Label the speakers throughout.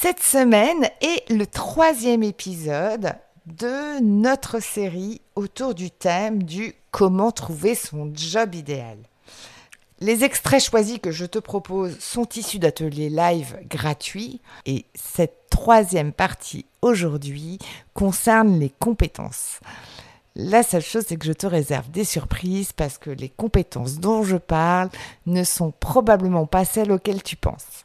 Speaker 1: Cette semaine est le troisième épisode de notre série autour du thème du comment trouver son job idéal. Les extraits choisis que je te propose sont issus d'ateliers live gratuits et cette troisième partie aujourd'hui concerne les compétences. La seule chose, c'est que je te réserve des surprises parce que les compétences dont je parle ne sont probablement pas celles auxquelles tu penses.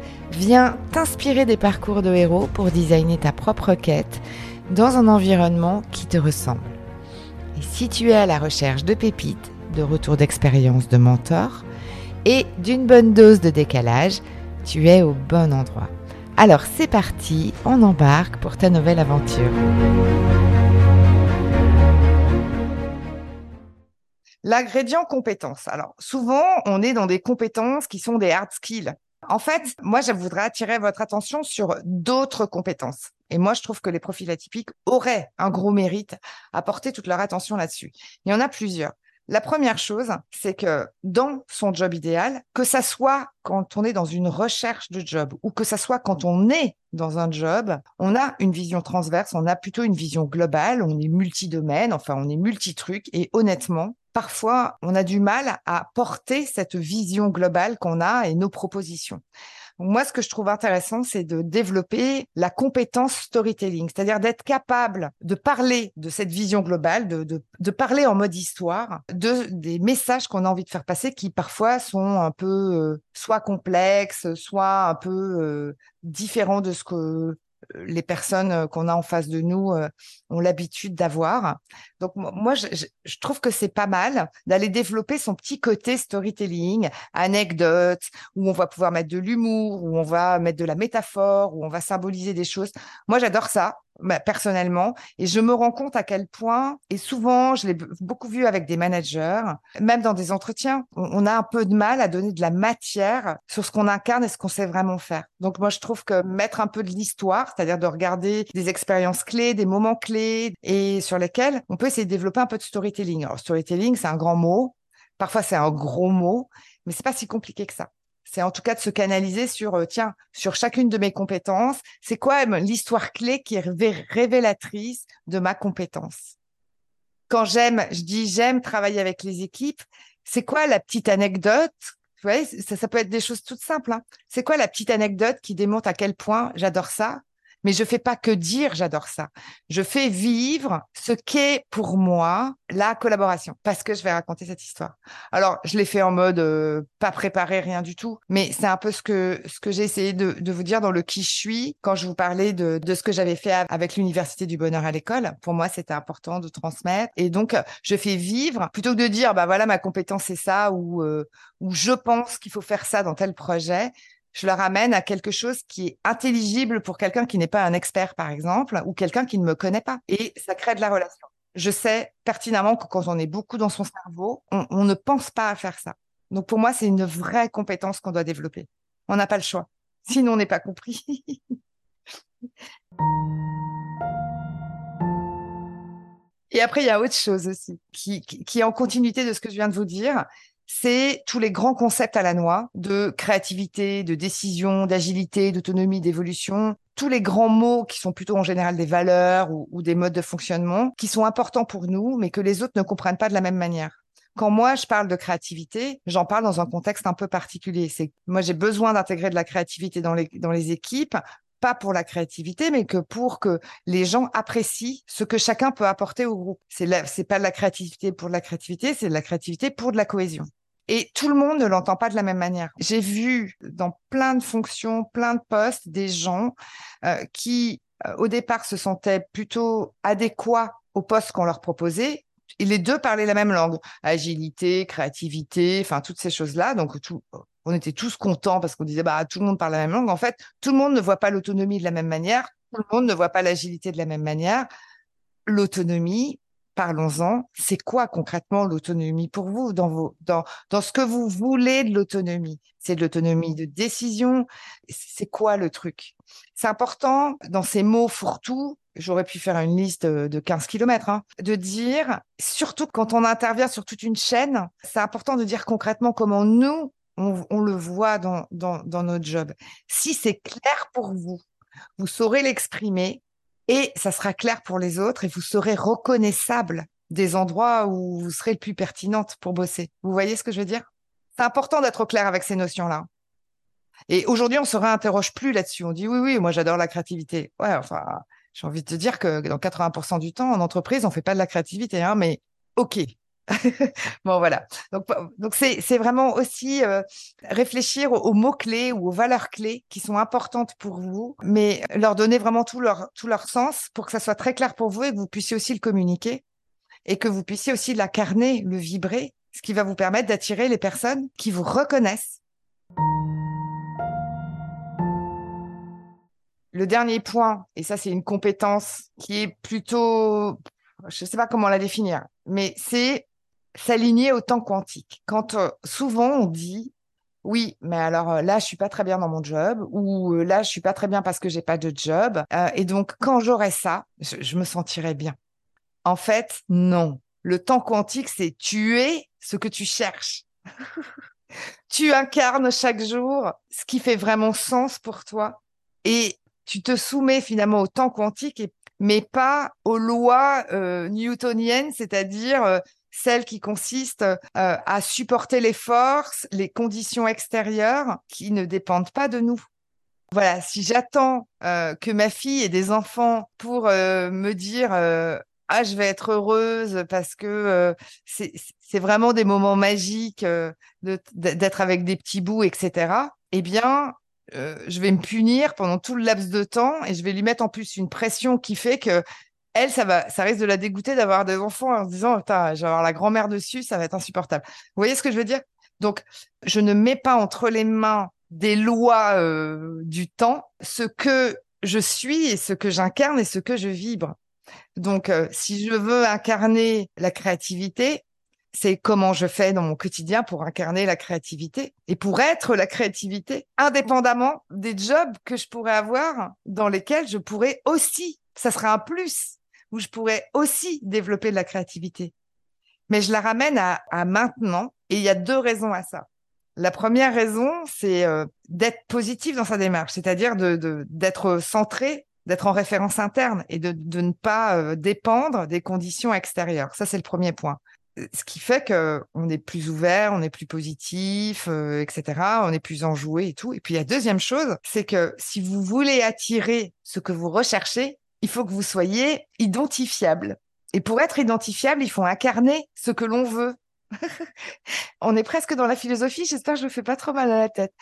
Speaker 1: Viens t'inspirer des parcours de héros pour designer ta propre quête dans un environnement qui te ressemble. Et si tu es à la recherche de pépites, de retours d'expérience de mentor et d'une bonne dose de décalage, tu es au bon endroit. Alors c'est parti, on embarque pour ta nouvelle aventure. L'ingrédient compétence. Alors souvent, on est dans des compétences qui sont des hard skills. En fait, moi, je voudrais attirer votre attention sur d'autres compétences. Et moi, je trouve que les profils atypiques auraient un gros mérite à porter toute leur attention là-dessus. Il y en a plusieurs. La première chose, c'est que dans son job idéal, que ça soit quand on est dans une recherche de job ou que ça soit quand on est dans un job, on a une vision transverse, on a plutôt une vision globale, on est multidomaine, enfin on est multitruc et honnêtement, parfois, on a du mal à porter cette vision globale qu'on a et nos propositions. Moi, ce que je trouve intéressant, c'est de développer la compétence storytelling, c'est-à-dire d'être capable de parler de cette vision globale, de, de, parler en mode histoire, de des messages qu'on a envie de faire passer qui parfois sont un peu euh, soit complexes, soit un peu euh, différents de ce que les personnes euh, qu'on a en face de nous euh, ont l'habitude d'avoir. Donc moi, je, trouve que c'est pas mal d'aller développer son petit côté storytelling, anecdote, où on va pouvoir mettre de l'humour, où on va mettre de la métaphore, où on va symboliser des choses. Moi, j'adore ça. Bah, personnellement. Et je me rends compte à quel point, et souvent, je l'ai beaucoup vu avec des managers, même dans des entretiens, on, a un peu de mal à donner de la matière sur ce qu'on incarne et ce qu'on sait vraiment faire. Donc moi, je trouve que mettre un peu de l'histoire, c'est-à-dire de regarder des expériences clés, des moments clés, et sur lesquels on peut essayer de développer un peu de storytelling. Alors, storytelling, c'est un grand mot. Parfois, c'est un gros mot, mais c'est pas si compliqué que ça. C'est en tout cas de se canaliser sur, euh, tiens, sur chacune de mes compétences, c'est quoi l'histoire clé qui est révélatrice de ma compétence? Quand j'aime, je dis j'aime travailler avec les équipes, c'est quoi la petite anecdote? Vous voyez, ça, ça peut être des choses toutes simples. Hein. C'est quoi la petite anecdote qui démontre à quel point j'adore ça? Mais je fais pas que dire j'adore ça. Je fais vivre ce qu'est pour moi la collaboration parce que je vais raconter cette histoire. Alors, je l'ai fait en mode euh, pas préparé rien du tout, mais c'est un peu ce que ce que j'ai essayé de, de, vous dire dans le qui je suis quand je vous parlais de, de ce que j'avais fait avec l'université du bonheur à l'école. Pour moi, c'était important de transmettre et donc je fais vivre plutôt que de dire bah voilà ma compétence c'est ça ou euh, ou je pense qu'il faut faire ça dans tel projet je le ramène à quelque chose qui est intelligible pour quelqu'un qui n'est pas un expert, par exemple, ou quelqu'un qui ne me connaît pas. Et ça crée de la relation. Je sais pertinemment que quand on est beaucoup dans son cerveau, on, ne pense pas à faire ça. Donc pour moi, c'est une vraie compétence qu'on doit développer. On n'a pas le choix. Sinon, on n'est pas compris. Et après, il y a autre chose aussi, qui, qui, est en continuité de ce que je viens de vous dire, c'est tous les grands concepts à la noix de créativité, de décision, d'agilité, d'autonomie, d'évolution, tous les grands mots qui sont plutôt en général des valeurs ou, des modes de fonctionnement qui sont importants pour nous, mais que les autres ne comprennent pas de la même manière. Quand moi je parle de créativité, j'en parle dans un contexte un peu particulier. C'est moi j'ai besoin d'intégrer de la créativité dans les dans les équipes pas pour la créativité, mais que pour que les gens apprécient ce que chacun peut apporter au groupe. C'est c'est pas de la créativité pour de la créativité, c'est de la créativité pour de la cohésion. Et tout le monde ne l'entend pas de la même manière. J'ai vu dans plein de fonctions, plein de postes, des gens euh, qui euh, au départ, se sentaient plutôt adéquats au poste qu'on leur proposait. Et les deux parlaient la même langue. Agilité, créativité, enfin, toutes ces choses-là. Donc, tout, on était tous contents parce qu'on disait, bah, tout le monde parle la même langue. En fait, tout le monde ne voit pas l'autonomie de la même manière. Tout le monde ne voit pas l'agilité de la même manière. L'autonomie, parlons-en. C'est quoi concrètement l'autonomie pour vous dans, ce que vous voulez de l'autonomie? C'est de l'autonomie de décision? C'est quoi le truc? C'est important dans ces mots fourre-tout. J'aurais pu faire une liste de 15 kilomètres, hein, de dire, surtout quand on intervient sur toute une chaîne, c'est important de dire concrètement comment nous, on, le voit dans notre job. Si c'est clair pour vous, vous saurez l'exprimer et ça sera clair pour les autres et vous serez reconnaissable des endroits où vous serez le plus pertinente pour bosser. Vous voyez ce que je veux dire? C'est important d'être clair avec ces notions-là. Et aujourd'hui, on se réinterroge plus là-dessus. On dit oui, oui, moi j'adore la créativité. Ouais, enfin, j'ai envie de te dire que dans 80% du temps, en entreprise, on fait pas de la créativité, hein, mais ok, bon, voilà. Donc, donc c'est, c'est vraiment aussi euh, réfléchir aux, mots-clés ou aux valeurs clés qui sont importantes pour vous, mais leur donner vraiment tout leur, tout leur sens pour que ça soit très clair pour vous et que vous puissiez aussi le communiquer et que vous puissiez aussi l'incarner, le vibrer, ce qui va vous permettre d'attirer les personnes qui vous reconnaissent. Le dernier point, et ça c'est une compétence qui est plutôt, je ne sais pas comment la définir, mais c'est s'aligner au temps quantique. Quand euh, souvent on dit oui, mais alors euh, là, je suis pas très bien dans mon job, ou euh, là, je suis pas très bien parce que j'ai pas de job. et donc, quand j'aurai ça, je, me sentirai bien. En fait, non. Le temps quantique, c'est tu es ce que tu cherches. tu incarnes chaque jour ce qui fait vraiment sens pour toi. Et tu te soumets finalement au temps quantique, mais pas aux lois newtoniennes, c'est-à-dire celle qui consiste euh, à supporter les forces, les conditions extérieures qui ne dépendent pas de nous. Voilà, si j'attends euh, que ma fille ait des enfants pour euh, me dire ah je vais être heureuse parce que c'est vraiment des moments magiques d'être avec des petits bouts, etc. Eh bien, je vais me punir pendant tout le laps de temps et je vais lui mettre en plus une pression qui fait que elle, ça va, ça risque de la dégoûter d'avoir des enfants en se disant, je vais avoir la grand-mère dessus, ça va être insupportable. Vous voyez ce que je veux dire? Donc, je ne mets pas entre les mains des lois euh, du temps ce que je suis et ce que j'incarne et ce que je vibre. Donc, euh, si je veux incarner la créativité, c'est comment je fais dans mon quotidien pour incarner la créativité et pour être la créativité, indépendamment des jobs que je pourrais avoir dans lesquels je pourrais aussi, ça serait un plus, où je pourrais aussi développer de la créativité. Mais je la ramène à, maintenant et il y a deux raisons à ça. La première raison, c'est euh, d'être positif dans sa démarche, c'est-à-dire d'être centré, d'être en référence interne et de, ne pas euh, dépendre des conditions extérieures. Ça, c'est le premier point. Euh, ce qui fait que on est plus ouvert, on est plus positif, etc. On est plus enjoué et tout. Et puis la deuxième chose, c'est que si vous voulez attirer ce que vous recherchez, il faut que vous soyez identifiable. Et pour être identifiable, il faut incarner ce que l'on veut. On est presque dans la philosophie, j'espère que je ne fais pas trop mal à la tête.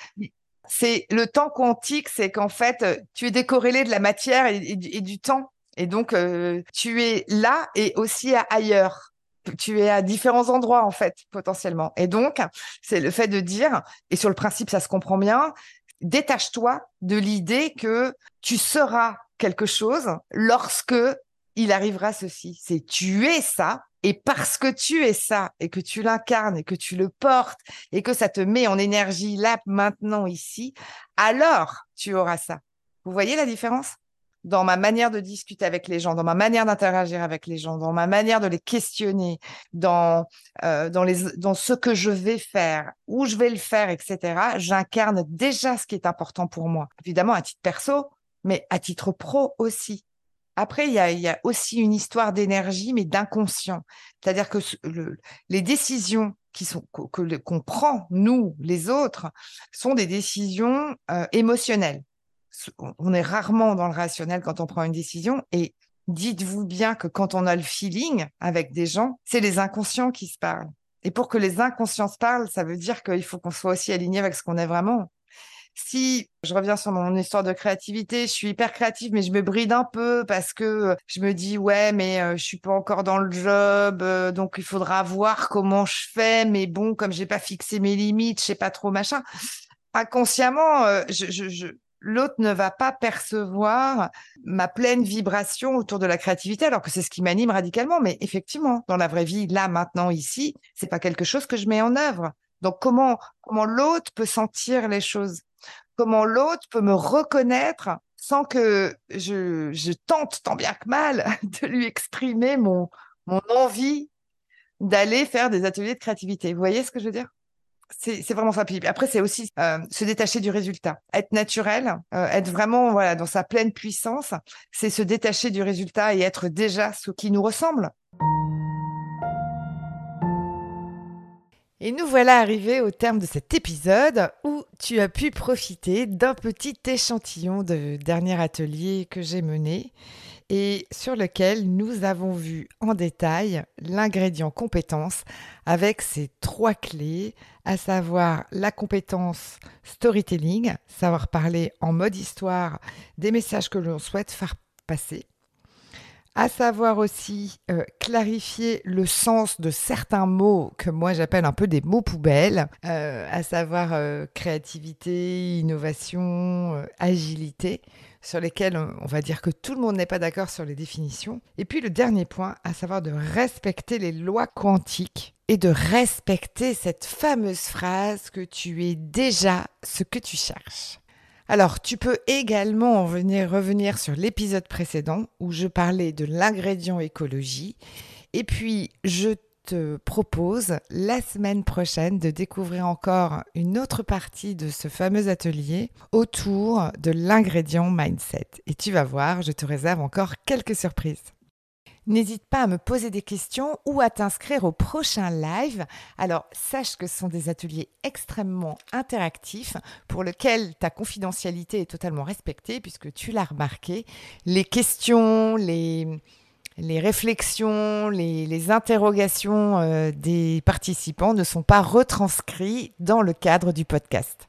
Speaker 1: C'est le temps quantique, c'est qu'en fait, tu es décorrélé de la matière et, du temps. Et donc, euh, tu es là et aussi ailleurs. Tu es à différents endroits, en fait, potentiellement. Et donc, c'est le fait de dire, et sur le principe, ça se comprend bien, détache-toi de l'idée que tu seras quelque chose lorsque il arrivera ceci. C'est tu es ça. Et parce que tu es ça et que tu l'incarnes et que tu le portes et que ça te met en énergie là, maintenant, ici, alors tu auras ça. Vous voyez la différence? Dans ma manière de discuter avec les gens, dans ma manière d'interagir avec les gens, dans ma manière de les questionner, dans, euh, dans, les, dans ce que je vais faire, où je vais le faire, etc. J'incarne déjà ce qui est important pour moi. Évidemment, à titre perso, mais à titre pro aussi. Après, il y a, aussi une histoire d'énergie, mais d'inconscient. C'est-à-dire que les décisions qui sont qu'on prend nous, les autres, sont des décisions euh, émotionnelles. On est rarement dans le rationnel quand on prend une décision. Et dites-vous bien que quand on a le feeling avec des gens, c'est les inconscients qui se parlent. Et pour que les inconscients se parlent, ça veut dire qu'il faut qu'on soit aussi aligné avec ce qu'on est vraiment si je reviens sur mon histoire de créativité, je suis hyper créative, mais je me bride un peu parce que je me dis ouais, mais je suis pas encore dans le job, donc il faudra voir comment je fais. Mais bon, comme j'ai pas fixé mes limites, je sais pas trop machin. Inconsciemment, je, je, je l'autre ne va pas percevoir ma pleine vibration autour de la créativité, alors que c'est ce qui m'anime radicalement. Mais effectivement, dans la vraie vie, là, maintenant, ici, c'est pas quelque chose que je mets en œuvre. Donc, comment, comment l'autre peut sentir les choses? Comment l'autre peut me reconnaître sans que je, tente tant bien que mal de lui exprimer mon, mon envie d'aller faire des ateliers de créativité. Vous voyez ce que je veux dire? c'est vraiment ça. Après, c'est aussi euh, se détacher du résultat, être naturel, euh, être vraiment voilà dans sa pleine puissance. C'est se détacher du résultat et être déjà ce qui nous ressemble. Et nous voilà arrivés au terme de cet épisode où tu as pu profiter d'un petit échantillon de dernier atelier que j'ai mené et sur lequel nous avons vu en détail l'ingrédient compétence avec ses trois clés, à savoir la compétence storytelling, savoir parler en mode histoire des messages que l'on souhaite faire passer, à savoir aussi euh, clarifier le sens de certains mots que moi j'appelle un peu des mots poubelles, euh, à savoir euh, créativité, innovation, agilité sur lesquels on va dire que tout le monde n'est pas d'accord sur les définitions. Et puis le dernier point, à savoir de respecter les lois quantiques et de respecter cette fameuse phrase que tu es déjà ce que tu cherches. Alors, tu peux également venir revenir sur l'épisode précédent où je parlais de l'ingrédient écologie. Et puis, je propose la semaine prochaine de découvrir encore une autre partie de ce fameux atelier autour de l'ingrédient mindset. Et tu vas voir, je te réserve encore quelques surprises. N'hésite pas à me poser des questions ou à t'inscrire au prochain live. Alors, sache que ce sont des ateliers extrêmement interactifs pour lesquels ta confidentialité est totalement respectée puisque tu l'as remarqué. Les questions, les, réflexions, les, interrogations euh, des participants ne sont pas retranscrits dans le cadre du podcast.